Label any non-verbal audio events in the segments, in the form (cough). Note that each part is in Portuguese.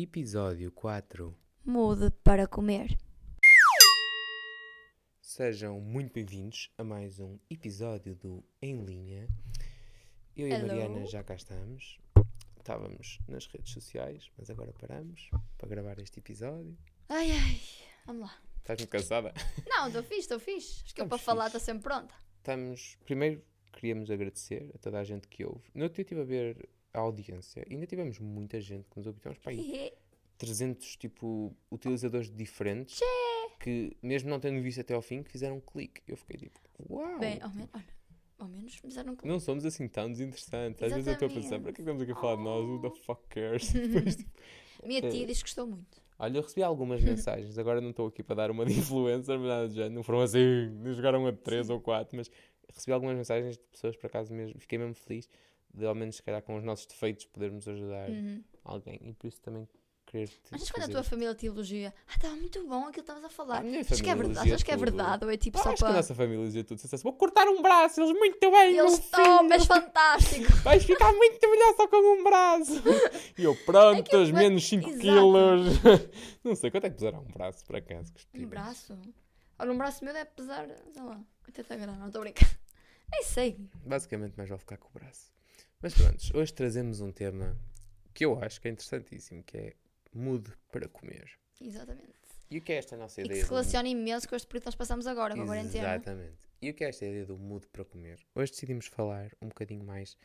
Episódio 4. Mude para comer. Sejam muito bem-vindos a mais um episódio do Em Linha. Eu e a Hello. Mariana já cá estamos. Estávamos nas redes sociais, mas agora paramos para gravar este episódio. Ai, ai. Vamos lá. Estás muito cansada? Não, estou fixe, estou fixe. Acho que eu Estamos para falar fixe. estou sempre pronta. Estamos. Primeiro, queríamos agradecer a toda a gente que ouve. No outro dia estive a ver a audiência e ainda tivemos muita gente que nos ouviu. Tivemos para aí 300 tipo, utilizadores diferentes que, mesmo não tendo visto até ao fim, que fizeram um clique. Eu fiquei tipo, uau! Bem, ao menos, olha, ao menos me fizeram um Não somos assim tão desinteressantes. Às vezes eu estou a pensar, para que é estamos aqui a falar de nós? Who the fuck cares? (laughs) Depois, tipo, (laughs) Minha tia diz que gostou muito. olha, eu recebi algumas (laughs) mensagens. Agora não estou aqui para dar uma de influencer, mas nada género. Não foram assim, não jogaram a 3 ou 4, mas recebi algumas mensagens de pessoas, por acaso mesmo. Fiquei mesmo feliz de, ao menos, se calhar, com os nossos defeitos, podermos ajudar Uhum. alguém. E por isso também querer te Achas quando a tua família te elogia? Ah, estava muito bom aquilo que estavas a falar. A Achas que é verdade? elogia Achas que é verdade? Ou é tipo Ah, só acho que a para. nossa família dizia tudo. Se vou cortar um braço, eles muito bem, Eles estão, és fantástico. (laughs) Vais ficar muito melhor só com um braço. E eu, pronto, vai- menos 5 Exato. quilos. (laughs) Não sei, quanto é que pesará um braço, por acaso? que Um braço? Olha, um braço meu deve pesar, sei lá, 80 gramas. Não estou a brincar. (laughs) Nem sei. Basicamente, mais vale ficar com o braço. Mas pronto, hoje trazemos um tema que eu acho que é interessantíssimo, que é mude para comer. Exatamente. E o que é esta nossa E que ideia? se do- relaciona imenso com este período que nós passamos agora, com a quarentena. Exatamente. E o que é esta ideia do mude para comer? Hoje decidimos falar um bocadinho mais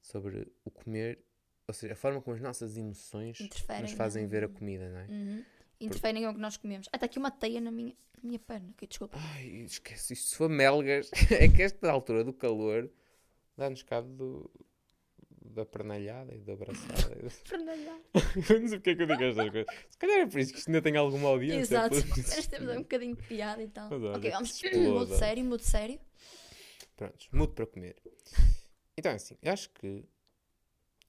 sobre o comer, ou seja, a forma como as nossas emoções nos fazem na- ver a comida, não é? Uhum. Interferem com o que nós comemos. Ah, está aqui uma teia na minha, na minha perna. Ok, desculpa. Ai, esquece isto, se for melgas, (laughs) é que esta altura do calor dá-nos cabo do, da pernalhada e da abraçada. Eu não sei porque é que eu digo estas coisas. Se calhar é por isso que isto ainda tem alguma audiência. Exato. Nós temos um bocadinho de piada e tal. Mas olha, ok, vamos. Mudo sério, mudo sério. Prontos, mudo para comer. Então é assim, eu acho que.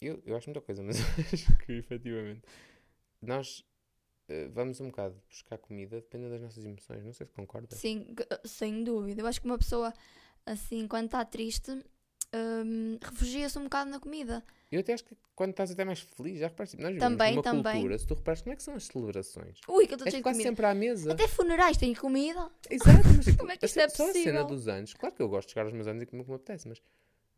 Eu, eu acho muita coisa, mas (laughs) eu acho que efetivamente nós eh, vamos um bocado buscar comida dependendo das nossas emoções. Não sei se concordas. Sim, sem dúvida. Eu acho que uma pessoa, assim, quando está triste, hum, refugia-se um bocado na comida. Eu até acho que quando estás até mais feliz, já reparaste, nós vivemos Também, numa também. cultura, se tu reparas, como é que são as celebrações? Ui, que eu estou cheio de quase comida. sempre à mesa. Até funerais têm comida. Exato, mas (laughs) tipo, Como é que a isto é só a cena possível? dos anos, claro que eu gosto de chegar aos meus anos e comer como apetece, mas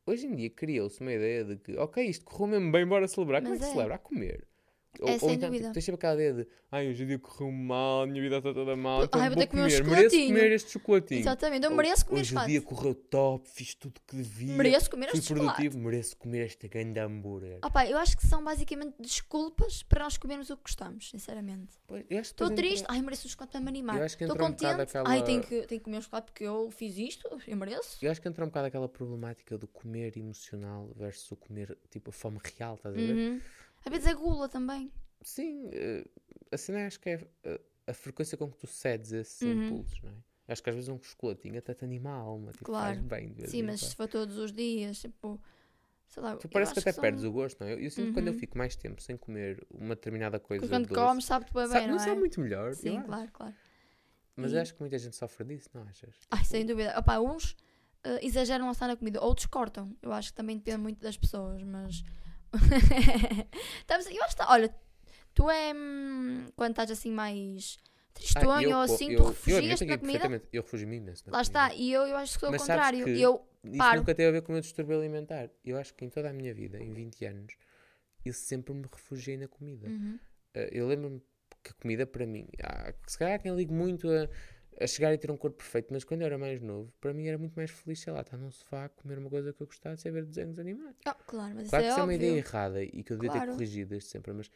hoje em dia criou-se uma ideia de que, ok, isto correu mesmo bem, bora celebrar. Como é Mas que se é. celebra? A comer. É, sem então, dúvida. tipo, tens sempre aquela ideia de, ai, hoje o dia correu mal, a minha vida está toda mal, então Ai, vou ter que comer um mereço comer este chocolatinho. Exatamente. Eu Ou, mereço comer Hoje o dia correu top, fiz tudo que devia, Mereço comer fui chocolate. produtivo, mereço comer este grande hambúrguer. Opa, eu acho que são basicamente desculpas para nós comermos o que gostamos, sinceramente. Estou triste, entra- ai, mereço um chocolate para me animar. Estou entra um contente, aquela- ai, tenho que, tenho que comer um chocolate porque eu fiz isto, eu mereço. Eu acho que entra um bocado aquela problemática do comer emocional versus o comer, tipo, a fome real, estás a ver? Uhum. Às vezes é gula também. Sim, a cena é, acho que é eh, a frequência com que tu cedes esses Uhum. impulsos, não é? Acho que às vezes um chocolatinho até te anima a alma, tipo, Claro. faz bem. Sim, mas se for todos os dias, tipo, sei lá. Tu eu parece que até perdes são- o gosto, não é? Eu, eu sinto que quando eu Uhum. fico mais tempo sem comer uma determinada coisa Porque quando doce, comes, sabe-te bem, sabe, não não é? sabe muito melhor, Sim, acho. claro, claro. Mas E- acho que muita gente sofre disso, não achas? Ai, Tipo, sem dúvida. Opa, uns eh, exageram a estar na comida, outros cortam. Eu acho que também depende muito das pessoas, mas. (laughs) Estamos, eu acho que, tá- olha, tu é. hum, quando estás assim mais ah, tristonho eu ou assim, eu, tu refugias na comida. eu refugio-me imenso Lá está, comida. e eu, eu acho que sou o Mas sabes contrário. Eu Isso paro. nunca teve a ver com o meu distúrbio alimentar. Eu acho que em toda a minha vida, em 20 anos, eu sempre me refugiei na comida. Uhum. Uh, eu lembro-me que a comida para mim, há- se calhar quem ligo muito a, a chegar e ter um corpo perfeito, mas quando eu era mais novo, para mim era muito mais feliz, sei lá, estar num sofá comer uma coisa que eu gostava de ver desenhos animados. Ah, claro, mas Claro que isso isso é é uma ideia errada e que eu devia ter Claro. corrigido desde sempre, mas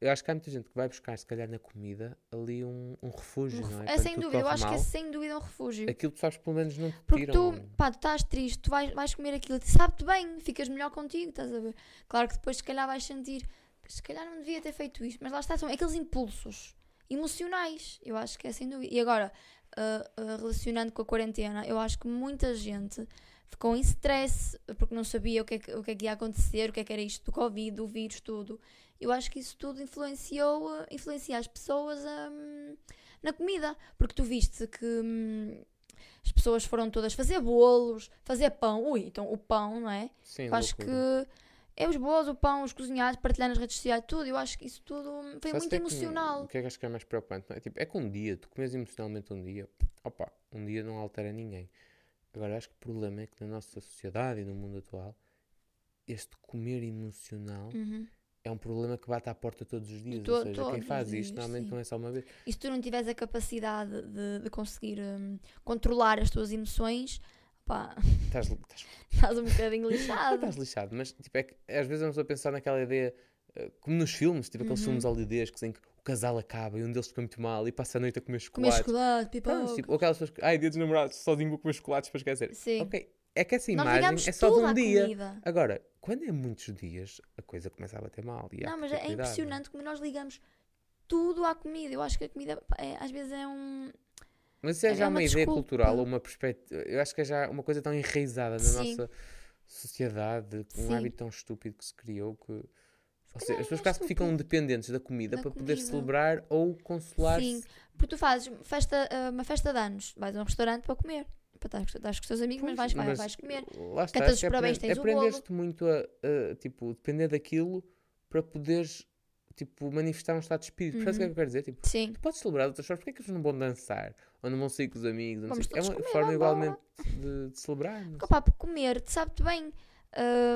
eu acho que há muita gente que vai buscar, se calhar na comida, ali um, um refúgio, Um não é? É Quando sem dúvida, eu acho que é mal, sem dúvida um refúgio. Aquilo que tu sabes pelo menos não te Porque tiram. tu, pá, tu estás triste, tu vais, vais comer aquilo, sabe-te bem, ficas melhor contigo, estás a ver? Claro que depois, se calhar, vais sentir, se calhar não devia ter feito isto, mas lá está, são aqueles impulsos emocionais, eu acho que é sem dúvida. E agora, ah, ah, relacionando com a quarentena, eu acho que muita gente ficou em stress porque não sabia o que, é que, o que é que ia acontecer, o que é que era isto do Covid, do vírus, tudo. Eu acho que isso tudo influenciou, ah, influencia as pessoas hum, na comida, porque tu viste que. hum, as pessoas foram todas fazer bolos, fazer pão. Ui, então o pão, não é? Sim, Eu acho que. É os bolos, o pão, os cozinhados, partilhar nas redes sociais, tudo. Eu acho que isso tudo foi Sabes muito é que- emocional. O que é que acho que é mais preocupante? não é? Tipo, é que um dia, tu comes emocionalmente um dia, opa, um dia não altera ninguém. Agora, acho que o problema é que na nossa sociedade e no mundo atual, este comer emocional Uhum. é um problema que bate à porta todos os dias. to- ou seja, quem faz dias, isto normalmente sim. não é só uma vez. E se tu não tiveres a capacidade de, de conseguir hum, controlar as tuas emoções, pá, Estás, estás, (laughs) estás um bocadinho lixado. estás lixado, mas tipo, é que às vezes vamos a pensar naquela ideia, eh, como nos filmes, tipo aqueles Uhum. filmes holidês que, em que o casal acaba e um deles fica muito mal e passa a noite a comer Comer chocolate. chocolate, Pronto, pipoca. tipo, ou aquelas pessoas que, ai, dia dos namorados, sozinho vou comer chocolates para esquecer. Sim. Ok, é que essa imagem é só de um dia. comida. Agora, quando é muitos dias, a coisa começa a bater mal. E Não, mas é não é? impressionante como nós ligamos tudo à comida. Eu acho que a comida é- às vezes é um. Mas isso é É já uma uma ideia cultural ou uma perspectiva. Eu acho que é já uma coisa tão enraizada na Sim. nossa sociedade, um Sim. hábito tão estúpido que se criou que. Ou seja, as pessoas é quase que ficam dependentes da comida Da para poder comida. celebrar ou consolar-se. Sim, porque tu fazes festa, ah, uma festa de anos, vais a um restaurante para comer. Para estar, estás com os teus amigos, mas vais, Pois, mas vais comer. Lá está, Cantas os parabéns, aprende- tens o bolo. aprendeste muito a, a, tipo, depender daquilo para poderes tipo, manifestar um estado de espírito. Percebes o que é que eu quero dizer? Tipo, Sim. tu podes celebrar de outras formas, porque é que eles não vão dançar? Ou não vão sair com os amigos? é uma forma igualmente de, de celebrar. Opa, comer, te sabe-te bem.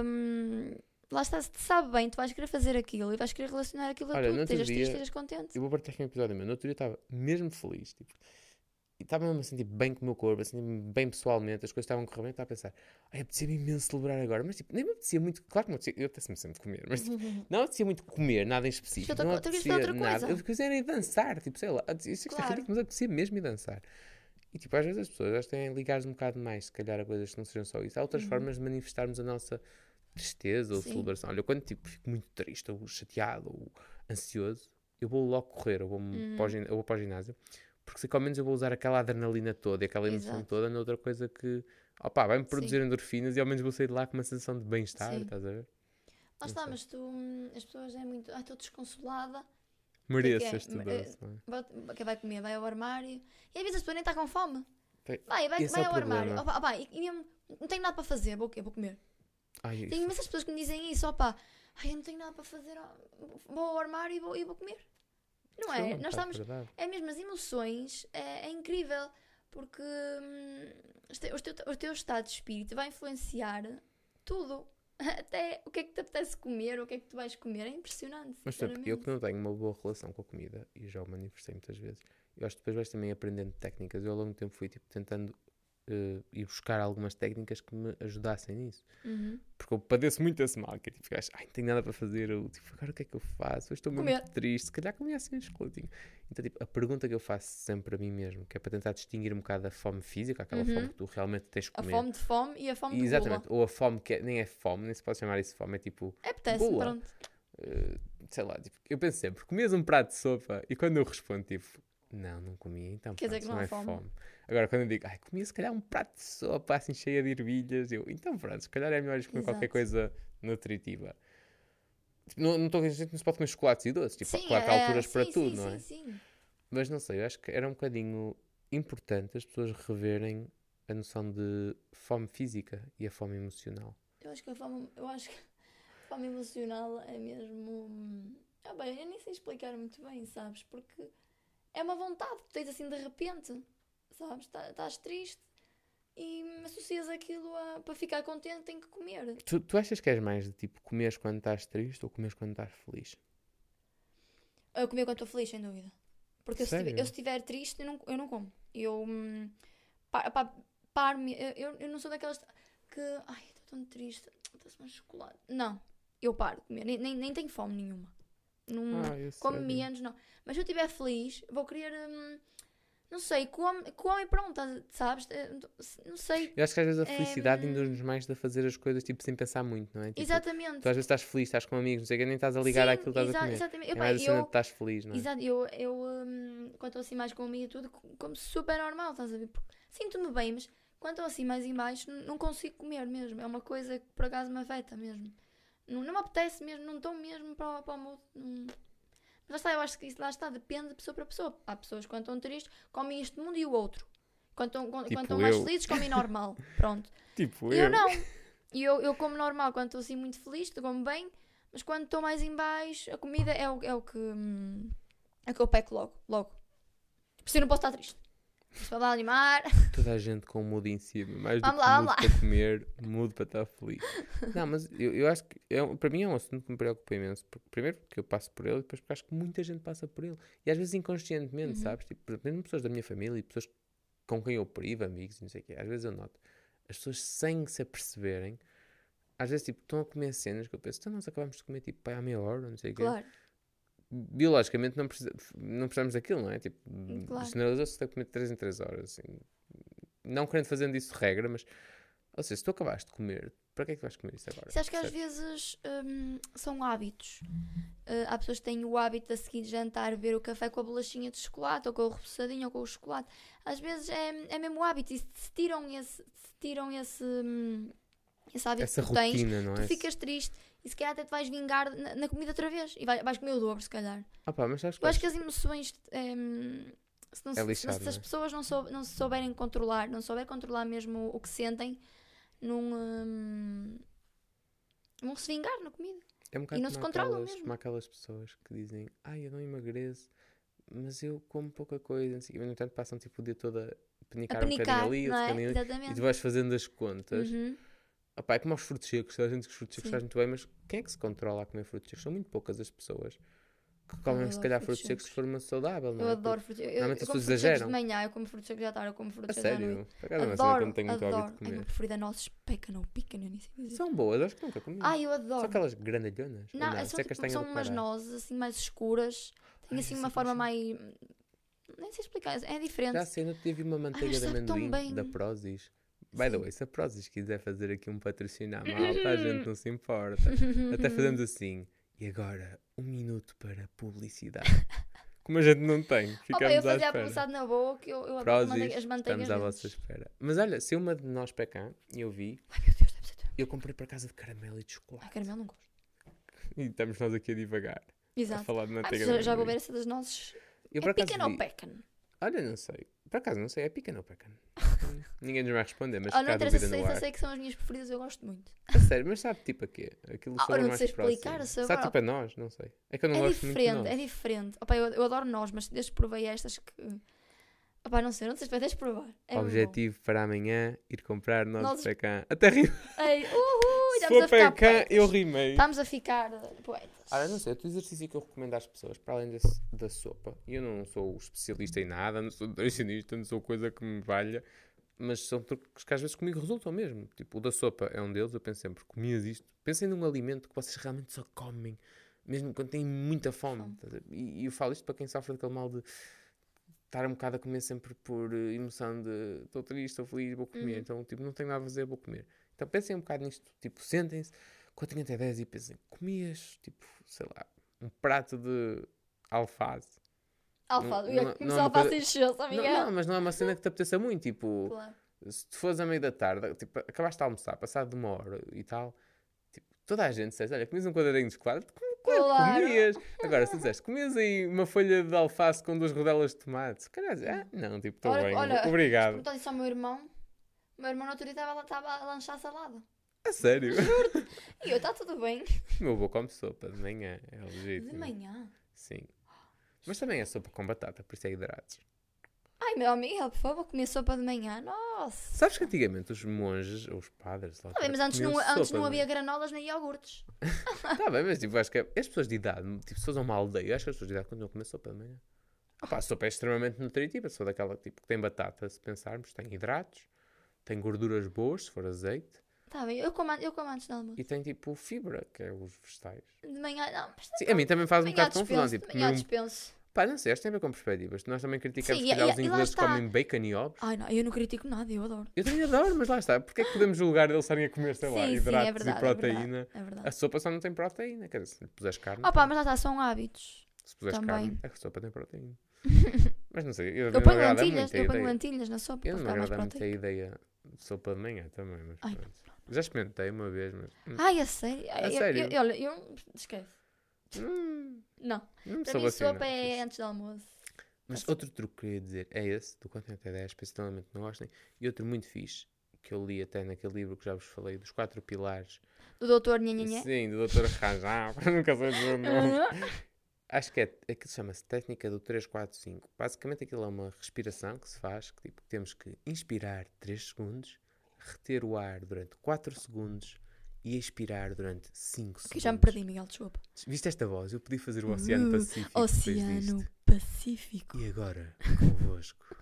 hum, lá está, se te sabe bem, tu vais querer fazer aquilo e vais querer relacionar aquilo a Olha, no tudo. Estejas triste, estejas contente. Eu vou partilhar aqui um episódio meu. No outro dia estava mesmo feliz. Tipo, estava mesmo assim, tipo, bem com o meu corpo, assim, bem pessoalmente. As coisas estavam correndo. Estava a pensar, ai, apetecia-me imenso celebrar agora. Mas tipo, nem me apetecia muito. Claro que me apetecia, eu apetecia-me sempre comer. Mas tipo, não apetecia muito comer, nada em específico. não apetecia outra nada. coisa. Eu queria era ir dançar, tipo, sei lá. Isso é é Claro. ridículo, mas apetecia mesmo ir dançar. E tipo, às vezes as pessoas elas têm ligares um bocado mais, se calhar, a coisas que não sejam só isso. Há outras Uhum. formas de manifestarmos a nossa tristeza ou Sim. celebração. Olha, quando tipo, fico muito triste, ou chateado, ou ansioso, eu vou logo correr, eu vou, Uhum. para, o eu vou para o ginásio, porque que ao menos eu vou usar aquela adrenalina toda e aquela emoção Exato. toda noutra coisa que, opá, vai-me Sim. produzir endorfinas e ao menos vou sair de lá com uma sensação de bem-estar, Sim. estás a ver? Lá está, mas tu, hum, as pessoas é muito. Ai, estou desconsolada. Não é? Vai- Que vai comer, vai ao armário. E às vezes a pessoa nem está com fome. Tem- Vai, vai, esse vai é ao armário. Opa, opa, e, e não tenho nada para fazer, vou? Vou comer. Ai, Tem imensas pessoas que me dizem isso, opa, ai, eu não tenho nada para fazer, ó, vou ao armário e vou, e vou comer. Não é? um Nós bocado estamos. verdade. É mesmo, as emoções é, é incrível porque hum, os teu- o teu estado de espírito vai influenciar tudo. (laughs) Até o que é que te apetece comer, o que é que tu vais comer. É impressionante. Mas, exemplo, eu que não tenho uma boa relação com a comida, e já o manifestei muitas vezes, eu acho que depois vais também aprendendo técnicas. Eu ao longo do tempo fui tipo, tentando ir buscar algumas técnicas que me ajudassem nisso. Uhum. Porque eu padeço muito esse mal, que é tipo, ai, não tenho nada para fazer, eu, tipo, agora o que é que eu faço? Eu estou mesmo Comer. muito triste, se calhar comia assim um. Então, tipo, a pergunta que eu faço sempre a mim mesmo, que é para tentar distinguir um bocado a fome física, aquela Uhum. fome que tu realmente tens que A comer. fome de fome e a fome de Exatamente, ou a fome que é- nem é fome, nem se pode chamar isso de fome, é tipo, Apetece, Gula. pronto. eh, sei lá, tipo, eu penso sempre, comias um prato de sopa e quando eu respondo, tipo, não, não comi, então Quer dizer pronto, que não não há é fome. fome. Agora, quando eu digo, ai, comi se calhar um prato de sopa assim cheia de ervilhas, eu, então pronto, se calhar é melhor comer qualquer Exato. coisa nutritiva. Tipo, Não estou a dizer que não se pode comer chocolates e doces, tipo, sim, claro que há é- alturas para sim, tudo, sim, não é? Sim, sim. Mas não sei, eu acho que era um bocadinho importante as pessoas reverem a noção de fome física e a fome emocional. Eu acho que a fome, eu acho que a fome emocional é mesmo. Ah, bem, eu nem sei explicar muito bem, sabes? Porque é uma vontade que tens assim de repente, sabes? Tá- Estás triste e associas aquilo a. para ficar contente, tenho que comer. Tu, tu achas que és mais de tipo comeres quando estás triste ou comeres quando estás feliz? Eu comer quando estou feliz, sem dúvida. Porque eu se, eu se estiver triste, eu não, eu não como. Eu. hum, pa- pa- paro-me. Eu, eu, não sou daquelas que. Ai, estou tão triste. Mais chocolate. Não. Eu paro de comer. Nem, nem, nem tenho fome nenhuma. Não, Ah, como menos, não. Mas se eu estiver feliz, vou querer. hum, não sei, come, come e pronto, tá- sabes? Eh, Não sei. Eu acho que às vezes a É, felicidade hum, induz-nos mais a fazer as coisas tipo sem pensar muito, não é? Tipo, Exatamente. Tu às vezes estás feliz, estás com amigos, não sei o que, nem estás a ligar Sim, àquilo que estás a comer. Exatamente. É mais a cena eu- de estás feliz, não é? Exato, eu, eu hum, quando estou assim mais com e tudo, co- como super normal, estás a ver? Sinto-me bem, mas quando estou assim mais em baixo, não consigo comer mesmo. É uma coisa que por acaso me afeta mesmo. Não, não me apetece mesmo, não estou mesmo para, o- para o mood. Não... Mas lá está, eu acho que isso lá está, depende de pessoa para pessoa. Há pessoas que quando estão tristes comem este mundo e o outro. Quando estão, quando, Tipo quando estão mais felizes comem (laughs) normal. Pronto. Tipo, E eu eu. não. E eu, eu como normal, quando estou assim muito feliz, como bem, mas quando estou mais em baixo, a comida é o, é o que. hum, é o que eu peco logo, logo. Por isso eu não posso estar triste. Para me animar. Toda a gente com o mood em cima. Mais do Vamos que lá, mood vamos para comer, mood para estar feliz. Não, mas eu, eu acho que é, para mim é um assunto que me preocupa imenso. Porque, primeiro porque eu passo por ele e depois porque acho que muita gente passa por ele. E às vezes inconscientemente, Uhum. sabes? Tipo, mesmo pessoas da minha família e pessoas com quem eu privo, amigos e não sei o quê. Às vezes eu noto. As pessoas sem se aperceberem, às vezes tipo, estão a comer cenas que eu penso, então nós acabamos de comer tipo pai à meia hora, não sei o quê. Biologicamente não, precisa, não precisamos daquilo, não é? Tipo, Claro. generalizou-se a comer 3 em 3 horas. Assim. Não querendo fazendo isso regra, mas ou seja, se tu acabaste de comer, para que é que vais comer isso agora? Você acha que às vezes hum, são hábitos? Uh, há pessoas que têm o hábito de a seguir de jantar ver o café com a bolachinha de chocolate ou com o repousadinho ou com o chocolate. Às vezes é, é mesmo o hábito e se tiram esse, se tiram esse, hum, esse hábito Essa que tu tens, rotina, não tu é? ficas triste e se calhar até te vais vingar na, na comida outra vez e vai- vais comer o dobro, se calhar. Ah, pá, mas sabes que Eu acho que as emoções. hum, se, não, É se- lixado, se as não é? pessoas não, sou, não se souberem controlar, não souberem controlar mesmo o que sentem, não, hum, vão se vingar na comida. é um bocado não se controlam aquelas, mesmo. como aquelas pessoas que dizem, ai, eu não emagreço, mas eu como pouca coisa, não sei o quê", mas no entanto passam tipo o dia todo a A penicar um bocadinho ali, é? bocadinho e tu vais fazendo as contas. Uhum. Ah pá, é como aos frutos secos, toda a gente que os frutos secos Sim. faz muito bem, mas quem é que se controla a comer frutos secos? São muito poucas as pessoas que comem, se adoro calhar, frutos secos de secos. forma saudável, não Eu é? adoro frutos. Eu, normalmente eu as pessoas secos exageram. de manhã, eu como frutos secos à tarde, eu como frutos secos à noite. sério? Por acaso é uma cena que eu Adoro, não tenho muito hábito adoro. de É o meu comer. preferido, é nossos pecan ou pican, eu nem sei dizer. São boas, acho que nunca comi. Ai, eu São adoro. aquelas grandalhonas. ou Não, não, é Isso são, é tipo, castanha são do umas Pará. nozes assim mais escuras. Tem Ai, assim uma forma mais. Nem sei explicar, é diferente. Já sei, não teve uma manteiga de sabe tão amendoim bem. da Prozis. By the way, se a Prozis quiser fazer aqui um patrocinar malta, a gente não se importa. Até fazemos assim. E agora, um minuto para publicidade. (laughs) Como a gente não tem, Opa, ficamos eu à fazia a espera. publicidade na boa, que eu, eu Prozis, manteiga- as manteigas. estamos à vossa espera. Mas olha, se uma de nós pecan, e eu vi, Ai meu Deus, deve ser eu comprei para casa de caramelo e de chocolate. caramelo não gosto. E estamos nós aqui a divagar. A Exato. falar de Ah, manteiga já, de já vou ver essa das nozes. Eu É pican ou pecan? Olha, não sei. Por acaso não sei, é pica ou pecan? (laughs) Ninguém nos vai responder, mas Ah, não interessa, só ar. sei que são as minhas preferidas, eu gosto muito. (laughs) A sério, mas sabe tipo a quê? Aquilo Ah, eu não mais sei explicar o. Sabe tipo a nós? Não sei. É que eu não é gosto muito de diferente, nós. é diferente. Opa, eu, eu adoro nós, mas desde que provei estas que. Opa, não sei, não sei se vai deixa provar. É Objetivo para amanhã, ir comprar nozes Nozes- de pecan. Até ri. bom. Ei, uhul, Se for eu rimei. Estamos a ficar poetas. Olha, não sei, outro exercício que eu recomendo às pessoas, para além desse- da sopa, e eu não sou especialista em nada, não sou nutricionista, não sou coisa que me valha, mas são truques que às vezes comigo resultam mesmo. Tipo, o da sopa é um deles, eu penso sempre, comias isto, pensem num alimento que vocês realmente só comem, mesmo quando têm muita fome. Fome. E, e eu falo isto para quem sofre daquele mal de estar um bocado a comer sempre por eh, emoção de estou triste, estou feliz, vou comer. Uhum. Então, tipo, não tenho nada a fazer, vou comer. Então pensem um bocado nisto, tipo, sentem-se, contem até 10 e pensem, comias, tipo, sei lá, um prato de alface. Alface, não- eu não- não alface coisa- encheu, Não, amiga. não, mas não é uma cena que te apeteça muito, tipo, Claro. se tu fores a meio da tarde, tipo, acabaste de almoçar, passado de uma hora e tal, tipo, toda a gente diz, olha, comias um quadradinho de chocolate, claro, Claro. comias. (laughs) Agora, se disseste, comias aí uma folha de alface com duas rodelas de tomate, se calhar, ah, não, tipo, estou bem, olha, obrigado. Perguntou isso ao meu irmão. O meu irmão outro dia estava estava a lanchar salada. A sério? E eu, está tudo bem. O meu avô come sopa de manhã, é legítimo. De manhã. Sim. Mas também é sopa com batata, por isso é hidratos. Ai, meu amigo, por favor, comer sopa de manhã. Nossa. Sabes que antigamente os monges, ou os padres, lá, Tá bem, mas antes não, antes não havia granolas nem iogurtes. (laughs) Tá bem, mas tipo, acho que é- as pessoas de idade, tipo, fores a uma aldeia, acho que as pessoas de idade continuam a comer sopa de manhã. Ah, pá, a sopa é extremamente nutritiva, só daquela tipo que tem batata, se pensarmos, tem hidratos, tem gorduras boas, se for azeite, Está bem, eu como, an- eu como antes do almoço. e tem tipo fibra, que é os vegetais. De manhã, não, mas Sim, a mim também faz um de manhã bocado de confusão, dispenso. tipo, De manhã comer um... dispenso. Pá, não sei, acho que tem a ver com perspectivas. Nós também criticamos Sim, que e- os e ingleses está. comem bacon e ovos. Ai, não, eu não critico nada, eu adoro. Eu também adoro, mas lá está. Porque é que podemos julgar eles estarem a comer, sei lá, sim, sim, hidratos é verdade. e proteína? É verdade, é verdade. A sopa só não tem proteína, quer dizer, se puseres carne. Opa, mas lá está, são hábitos. Se puseres também. carne, a sopa tem proteína. (laughs) mas não sei, eu, Eu não ponho lentilhas, eu ponho lentilhas na sopa Eu não me agrada muito a ideia de sopa de manhã também, mas Ai, pronto. Já experimentei uma vez, mas. hum, Ai, a sério? A Eu- sério? Eu, olha, eu. Esquece. Hum, Não. me Para mim, sopa é antes do almoço. Mas assim. outro truque que eu ia dizer é esse, do contente até 10, principalmente não gostem, e outro muito fixe, que eu li até naquele livro que já vos falei, dos quatro pilares. Do doutor Nhanhanhé. Sim, do Dr. Rajá, (laughs) nunca sei dizer o nome. Acho que é, aquilo chama-se técnica do 345. Basicamente aquilo é uma respiração que se faz, que tipo, temos que inspirar 3 segundos, reter o ar durante 4 segundos e expirar durante 5 segundos. Já me perdi, Miguel, desculpa. Viste esta voz? Eu podia fazer o Oceano Uh, Pacífico. Oceano. Pacífico. E agora, convosco,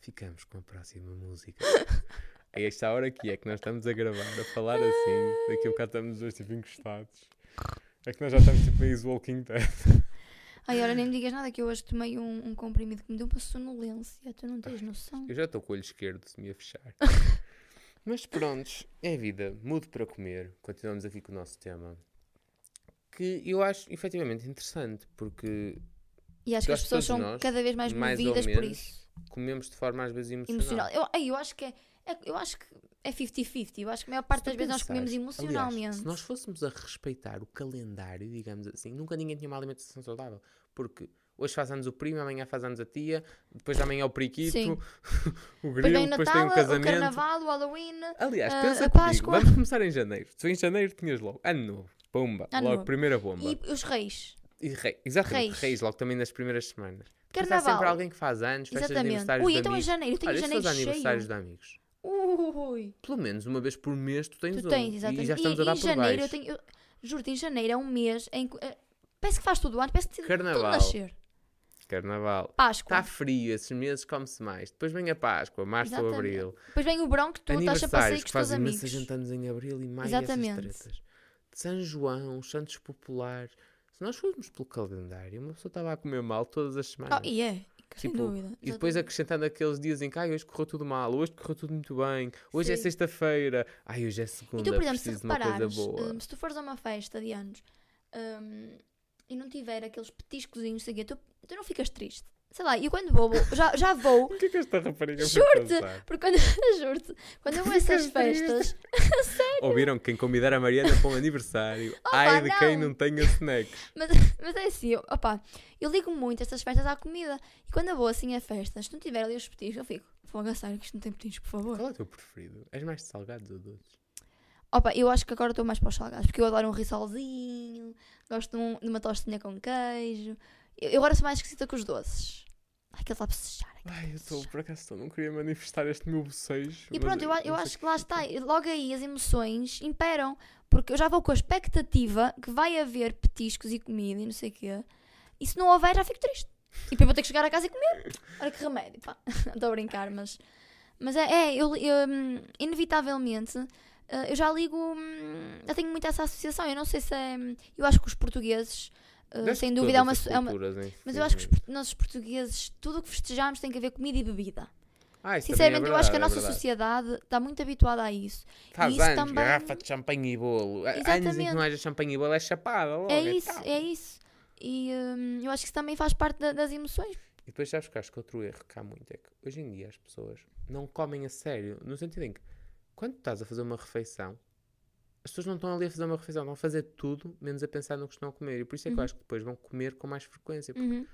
ficamos com a próxima música. (laughs) É esta hora aqui, é que nós estamos a gravar, a falar assim, daqui a bocado estamos os dois tipo encostados. É que nós já estamos tipo meio Walking Dead. Ai, olha, nem me digas nada que eu hoje tomei um, um comprimido que me deu uma sonolência. Tu não tens noção. Eu já estou com o olho esquerdo se me a fechar. (laughs) Mas prontos, é vida. Mudo para comer. Continuamos aqui com o nosso tema. Que eu acho efetivamente interessante, porque E acho que as pessoas são nós, cada vez mais mais movidas por isso. comemos de forma às vezes emocional. Emocional. Eu, eu acho que é, é- Eu acho que é 50-50. Eu acho que a maior parte das vezes nós comemos emocionalmente. Aliás, se nós fôssemos a respeitar o calendário, digamos assim, nunca ninguém tinha uma alimentação saudável. Porque hoje faz anos o primo, amanhã faz anos a tia, depois amanhã é o periquito, (laughs) o Depois grilo, o depois tem o o casamento. Carnaval, o Halloween. Aliás, Ah, pensa a comigo, Páscoa. vamos começar em janeiro. Tu em janeiro tinhas logo ano novo, bomba, Ano logo novo. primeira bomba. E os reis. E rei, exatamente, Reis. reis. logo também nas primeiras semanas. Depois há Carnaval. sempre alguém que faz anos, festas de Exatamente. aniversários Ui, de então em amigos. janeiro. Eu tenho Olha, janeiro fores aniversários cheio. de amigos, Ui. pelo menos uma vez por mês tu tens Tu um. tens, exatamente. E já estamos a dar em por janeiro, eu baixo. tenho. eu- Juro-te, em janeiro é um mês em que. eh, parece que faz tudo o ano, parece que tudo Carnaval. nascer. Carnaval. Páscoa. Está frio, esses meses come-se mais. Depois vem a Páscoa, março ou abril. Depois vem o verão que tu estás a passeio Aniversários com os teus amigos. imensa gente anos em abril e maio Exatamente. essas tretas. De São João, os Santos Populares. Se nós formos pelo calendário, uma pessoa estava a comer mal todas as semanas. Oh, e é, sem Tipo, dúvida. E depois exatamente. acrescentando aqueles dias em que ai, hoje correu tudo mal, hoje correu tudo muito bem, hoje é Sim. sexta-feira, ai, hoje é segunda, E tu, por exemplo, se preciso de uma coisa reparares, boa. hum, se tu fores a uma festa de anos hum, e não tiver aqueles petiscozinhos, sei tu, tu não ficas triste. Sei lá, e quando vou, vou- já, já vou, O que é que esta rapariga Juro-te! porque quando, (laughs) juro-te, quando eu vou a essas festas, (laughs) (laughs) Ouviram quem convidar a Mariana para um aniversário? ai de quem não. não tenha snacks. mas, mas é assim, opá, eu ligo muito estas festas à comida. E quando eu vou assim a festas, se não tiver ali os petiscos, eu fico, fogo a sério que isto não tem petiscos, por favor. Qual é o teu preferido? És mais de salgados ou doces? Opa, eu acho que agora estou mais para os salgados, porque eu adoro um rissolzinho, gosto de, um- de uma tostinha com queijo. Eu, eu agora sou mais esquisita com os doces. Ai, aquele aquele Ai, eu estou, por acaso, não queria manifestar este meu bocejo. E pronto, eu, a- eu sei acho que lá está. Logo aí as emoções imperam. Porque eu já vou com a expectativa que vai haver petiscos e comida e não sei o quê. E se não houver, já fico triste. E depois vou ter que chegar a casa e comer. Olha que remédio, pá. (laughs) Estou a brincar, mas. Mas é, é eu, eu, hum, inevitavelmente. eh, Eu já ligo. hum, Já tenho muito essa associação. Eu não sei se é. hum, Eu acho que os portugueses. Desde sem dúvida, é uma, é uma- culturas, Mas eu acho que os, nós, os portugueses, tudo o que festejamos tem que haver comida e bebida. Ah, isso também é Sinceramente, eu acho que a verdade, é nossa verdade. sociedade está muito habituada a isso. Faz isso anos, também- garrafa de champanhe e bolo. Há Anos em que Exatamente. não haja champanhe e bolo é chapada logo. É isso, tal. é isso. E hum, eu acho que isso também faz parte da- das emoções. E depois sabes que acho que outro erro que há muito é que hoje em dia as pessoas não comem a sério. No sentido em que quando estás a fazer uma refeição, as pessoas não estão ali a fazer uma refeição, vão fazer tudo menos a pensar no que estão a comer. E por isso é que eu Uhum. acho que depois vão comer com mais frequência. Porque Uhum.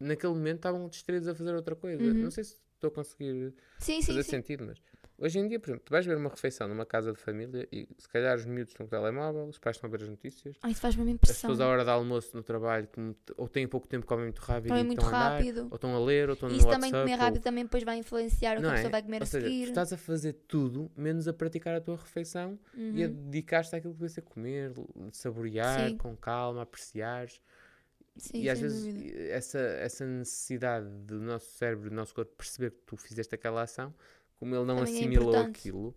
naquele momento estavam distraídos a fazer outra coisa. Uhum. Não sei se estou a conseguir Sim, sim, fazer sim. sentido, mas hoje em dia, por exemplo, tu vais ver uma refeição numa casa de família e se calhar os miúdos estão com o telemóvel, os pais estão a ver as notícias. Ai, isso faz mesmo As impressão. pessoas à hora de almoço no trabalho, ou têm pouco tempo, comem muito rápido Comem muito estão a andar, rápido. ou estão a ler, ou estão E no isso WhatsApp. também comer ou- rápido também depois vai influenciar o que a é? pessoa vai comer Ou a seja, tu seguir. estás a fazer tudo menos a praticar a tua refeição e a Uhum. dedicar-te àquilo que vai ser comer, saborear Sim. com calma, apreciar. Sim, e às vezes dúvida. essa, essa necessidade do nosso cérebro, do nosso corpo perceber que tu fizeste aquela ação, como ele não Também é assimilou importante. aquilo,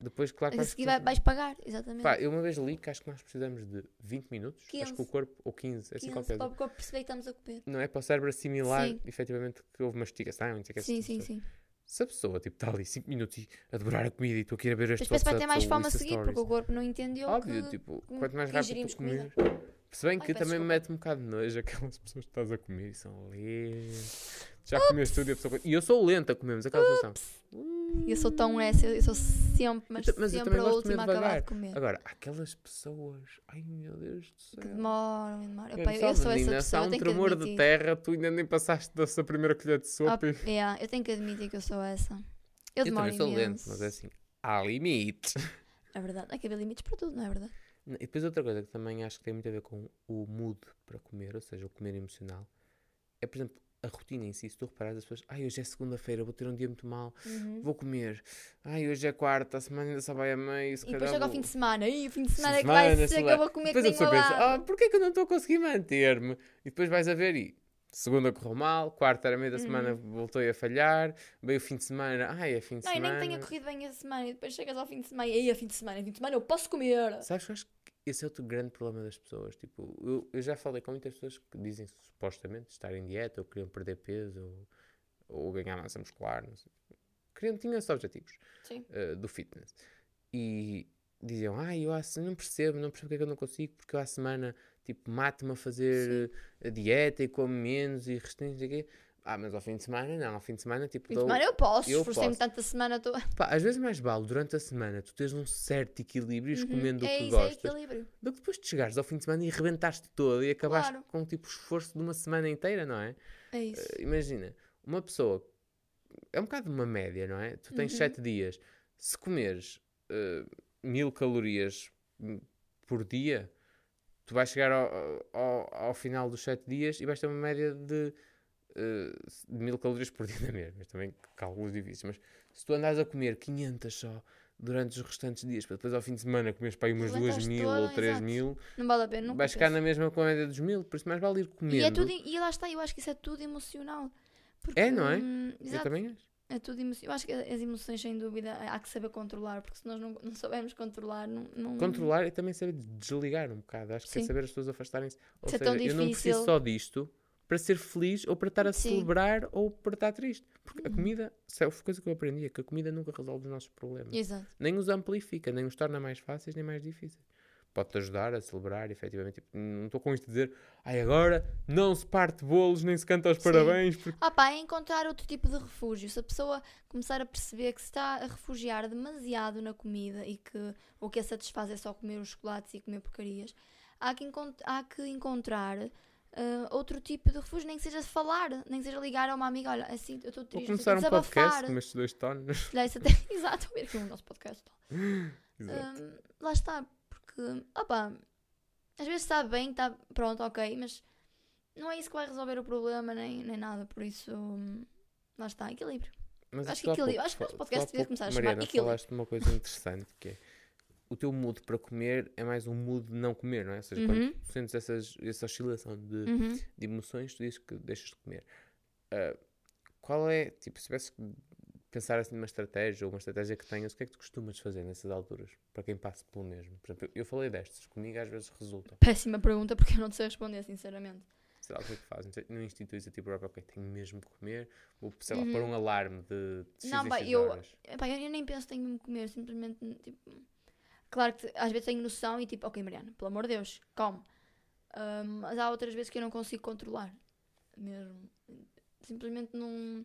depois, claro que Mas a vais seguir vai- vais pagar, exatamente. Pá, eu uma vez li que acho que nós precisamos de 20 minutos, acho que 15. o corpo, ou 15, é assim 15, qualquer para o corpo perceber que estamos a comer. Não é para o cérebro assimilar Sim. efetivamente que houve mastigação, não sei o que é Sim, essas sim, coisas. sim. Se a pessoa tipo, está ali 5 minutos e a devorar a comida e tu aqui a ver este Depois vai ter mais fome a seguir, porque o corpo não entendeu Óbvio, que... tipo, que- quanto mais que rápido ingerimos tu comer. comida. Se bem Ai, que peço também me desculpa. mete um bocado de nojo (laughs) aquelas pessoas que estás a comer e são lentas. Já comeste tudo e a pessoa. E eu sou lenta a comer, mas aquela situação. Eu sou tão essa, eu sou sempre, mas, mas sempre a última a acabar de comer. Agora, aquelas pessoas. Ai meu Deus do céu. Que demoram, demoram. Eu, eu sou essa menina, há pessoa, eu um tenho que tremor de terra, tu ainda nem passaste da sua primeira colher de sopa. e- yeah, eu tenho que admitir que eu sou essa. Eu Eu demoro também sou lento, mas é assim. há limites. É verdade. Há que haver limites para tudo, não é verdade? E depois outra coisa que também acho que tem muito a ver com o mood para comer, ou seja, o comer emocional, é, por exemplo, a rotina em si. Se tu reparares, as pessoas, ai, hoje é segunda-feira, vou ter um dia muito mal, Uhum. vou comer. Ai, hoje é quarta, a semana ainda só vai a meio, se E depois chega ao vou- fim de semana. E o fim de semana é que semana, vai ser que eu vou comer Depois que a nem pessoa pensa, ah, porquê que eu não estou a conseguir manter-me? E depois vais a ver e segunda correu mal, quarta era meio da semana voltou a falhar, veio o fim de semana, ai, é fim de Uhum. Não, e nem semana. que tenha corrido bem a semana e depois chegas ao fim de semana e aí, a fim de semana, fim de semana eu posso comer. Sabes que acho que esse é outro grande problema das pessoas. Tipo, eu, eu já falei com muitas pessoas que dizem supostamente estar em dieta ou queriam perder peso ou, ou ganhar massa muscular, não sei. Queriam, tinham esses objetivos Sim. eh, do fitness. E diziam, ah, eu se- não percebo, não percebo porque é que eu não consigo, porque eu à semana, tipo, mato-me a fazer eh, a dieta e como menos e restringo, não sei o quê. Ah, mas ao fim de semana, não, ao fim de semana, tipo, Fim de semana eu posso, esforcei-me tanta semana toda. (laughs) Pá, às vezes mais vale durante a semana tu teres um certo equilíbrio e comendo o é que isso, é gostas equilíbrio. do que depois de chegares ao fim de semana e rebentaste todo e acabaste Claro. com tipo esforço de uma semana inteira, não é? É isso. Eh, Imagina, uma pessoa é um bocado uma média, não é? Tu tens Uhum. sete dias, se comeres eh, mil calorias hum, por dia, tu vais chegar ao, ao, ao final dos sete dias e vais ter uma média de, de mil calorias por (laughs) dia na mesma. Mas também cálculos difíceis. Mas se tu andares a comer 500 só durante os restantes dias, para depois ao fim de semana comeres para aí umas duas Levantaste mil toda, ou três exato. mil, Não vale a pena, não vais ficar na mesma com a média dos mil. Por isso mais vale ir comendo. E, é tudo, e lá está, eu acho que isso é tudo emocional. Porque, É, não é? hum, Eu exato, também acho. é tudo emocional. Eu acho que as emoções, sem dúvida, há que saber controlar, porque se nós não, não soubermos controlar, não. não... Controlar e também saber desligar um bocado. Acho que é Sim. saber as pessoas afastarem-se. Ou Isso é seja, tão eu não preciso só disto para ser feliz ou para estar a Sim. celebrar ou para estar triste. Porque Uhum. a comida, isso é a coisa que eu aprendi, é que a comida nunca resolve os nossos problemas. Exato. Nem os amplifica, nem os torna mais fáceis nem mais difíceis. Pode-te ajudar a celebrar, efetivamente. Tipo, não estou com isto de dizer, ai agora não se parte bolos nem se canta os Sim. parabéns. Porque... Ah pá, é encontrar outro tipo de refúgio. Se a pessoa começar a perceber que se está a refugiar demasiado na comida e que o que a satisfaz é só comer os chocolates e comer porcarias, há que, encont- há que encontrar ah, outro tipo de refúgio, nem que seja falar, nem que seja ligar a uma amiga, olha, assim, eu estou Vou triste, começar um podcast com estes dois tonos. Calhar isso até... (laughs) Exato, ver aqui o nosso podcast. (laughs) Exato. Hum, lá está, porque, opá, às vezes está bem, está pronto, ok, mas não é isso que vai resolver o problema, nem, nem nada, por isso, lá está, equilíbrio. Mas Acho que equilíbrio- pouco acho que o nosso podcast devia começar a chamar Mariana, equilíbrio. falaste de uma coisa interessante que é o teu mood para comer é mais um mood de não comer, não é? Ou seja, Uhum. quando tu sentes essas, essa oscilação de, Uhum. de emoções, tu dizes que deixas de comer. Ah, qual é, tipo, se tivesse que pensar assim numa estratégia ou uma estratégia que tenhas, o que é que tu costumas fazer nessas alturas? Para quem passa pelo mesmo. Por exemplo, eu, eu falei destas, comigo às vezes resulta. Péssima pergunta, porque eu não sei responder, sinceramente. Sei lá o que é que fazes. Não instituís a ti próprio, ok, tenho mesmo que comer. Vou, sei lá, Uhum. pôr um alarme de, de X Não, pá, eu-. Epá, eu, nem penso que tenho que comer, simplesmente, tipo... Claro que às vezes tenho noção e tipo, ok, Mariana, pelo amor de Deus, come. Hum, mas há outras vezes que eu não consigo controlar. Mesmo. Simplesmente não...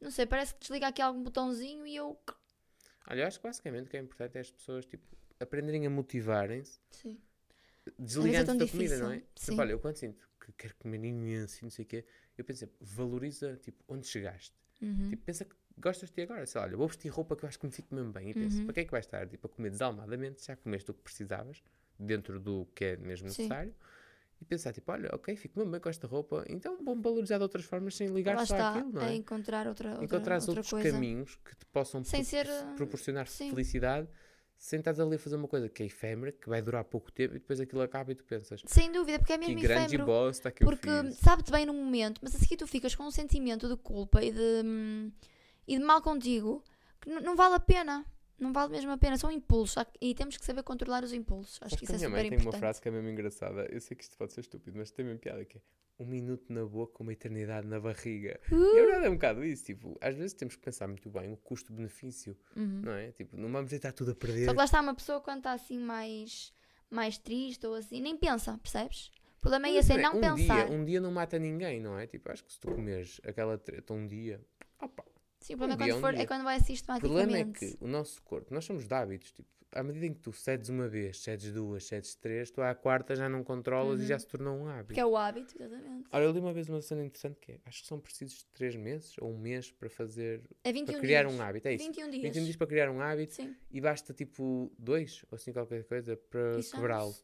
Não sei, parece que desliga aqui algum botãozinho e eu... Olha, eu acho que basicamente o que é importante é as pessoas tipo, aprenderem a motivarem-se Sim. desligando tão da comida, difícil, não é? sim. Tipo, olha, eu quando sinto que quero comer imenso e não sei o quê, eu penso sempre, valoriza tipo, onde chegaste. Uhum. Tipo, pensa que gostas de agora. Sei lá, olha, vou vestir roupa que eu acho que me fique mesmo bem. E penso, Uhum. para que é que vais estar tipo, a comer desalmadamente? Já comeste o que precisavas, dentro do que é mesmo Sim. necessário. E pensar, tipo, olha, ok, fico mesmo bem com esta roupa, então vou-me valorizar de outras formas sem ligar Lá só está, àquilo, não é encontrar outra, outra, Encontrar outra outros coisa. caminhos que te possam Sem pro- ser, proporcionar sim. felicidade sem estás ali a fazer uma coisa que é efêmera, que vai durar pouco tempo e depois aquilo acaba e tu pensas Sem dúvida, porque é que mesmo grande efêmero. bosta que Porque sabe-te bem no momento, mas a seguir tu ficas com um sentimento de culpa e de, hum, e de mal contigo que não vale a pena. Não vale mesmo a pena. São impulsos que- e temos que saber controlar os impulsos. Acho Sabes que isso a é super mãe tem importante. uma frase que é mesmo engraçada. Eu sei que isto pode ser estúpido, mas tem mesmo piada que é um minuto na boca, uma eternidade na barriga. E a Uh! verdade é um bocado isso. Tipo, às vezes temos que pensar muito bem o custo-benefício, Uhum. não é? Tipo, não vamos deitar tudo a perder. Só que lá está uma pessoa quando está assim mais, mais triste ou assim, nem pensa, percebes? O problema é esse, é não um pensar. Dia, um dia não mata ninguém, não é? Tipo, acho que se tu comeres aquela treta um dia, opa, Sim, o problema Um é, quando um for, é quando vai O sistematicamente. problema é que o nosso corpo, nós somos de hábitos, tipo, à medida em que tu cedes uma vez, cedes duas, cedes três, tu à quarta já não controlas e já se tornou um hábito. Porque é o hábito, exatamente. Olha, eu li uma vez uma cena interessante que é, acho que são precisos três meses ou um mês para fazer, É 21 para criar dias. um hábito, é isso. 21 dias. 21 dias para criar um hábito Sim. e basta tipo dois ou assim qualquer coisa para quebrá-lo.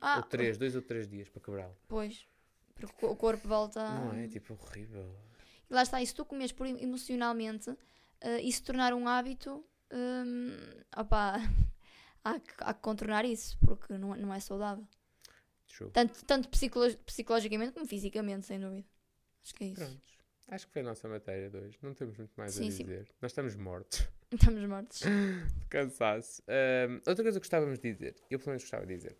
Ah, ou três, dois ou três dias para quebrá-lo. Pois. Porque o corpo volta. Não é? Tipo, horrível. Lá está, e se tu comes por em- emocionalmente eh, e se tornar um hábito, hum, opá, (laughs) há, que, há que contornar isso, porque não, não é saudável. True. Tanto, tanto psicolo- psicologicamente como fisicamente, sem dúvida. Acho que é isso. Prontos. Acho que foi a nossa matéria de hoje. Não temos muito mais a Sim, sim. dizer. Nós estamos mortos. (laughs) Estamos mortos. (laughs) cansaço. Ahm, outra coisa que gostávamos de dizer, eu pelo menos gostava de dizer,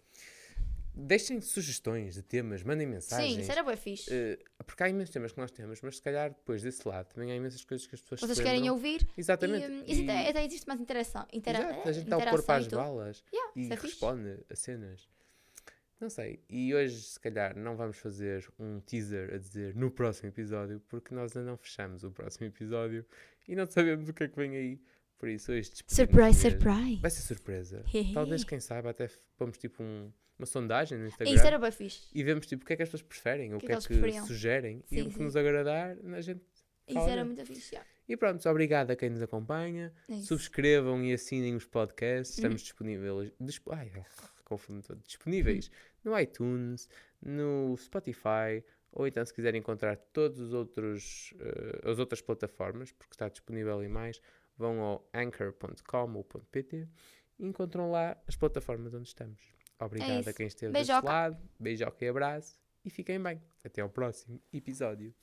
deixem sugestões de temas, mandem mensagens. Sim, isso era bem fixe. eh, porque há imensos temas que nós temos, mas se calhar depois desse lado também há imensas coisas que as pessoas Vocês querem ouvir Exatamente. e, hum, isso até, até existe mais interação. Intera Exato, a gente dá o interação corpo às e balas Yeah, e é fixe. responde a cenas. Não sei. E hoje, se calhar, não vamos fazer um teaser a dizer no próximo episódio, porque nós ainda não fechamos o próximo episódio e não sabemos o que é que vem aí. Por isso, hoje despedimos Surprise, surprise. Vai ser surpresa. Talvez, quem sabe, até pomos tipo um- uma sondagem no Instagram Isso era bem fixe. e vemos tipo o que é que as pessoas preferem, o que que é é que preferiam. sugerem e Sim, o que sim. nos agradar, a gente. Isso Fala era mesmo. muito fixe. yeah. E pronto, obrigado a quem nos acompanha. É isso. Subscrevam e assinem os podcasts. Uhum. Estamos disponíveis. disp- Ai, (laughs) confundo todo. Disponíveis no iTunes, no Spotify, ou então se quiserem encontrar todos os outros eh, as outras plataformas, porque está disponível em mais, vão ao anchor.com ou .pt e encontram lá as plataformas onde estamos. Obrigado a É isso. quem esteve Beijoca. desse lado, beijoca e abraço e fiquem bem. Até ao próximo episódio.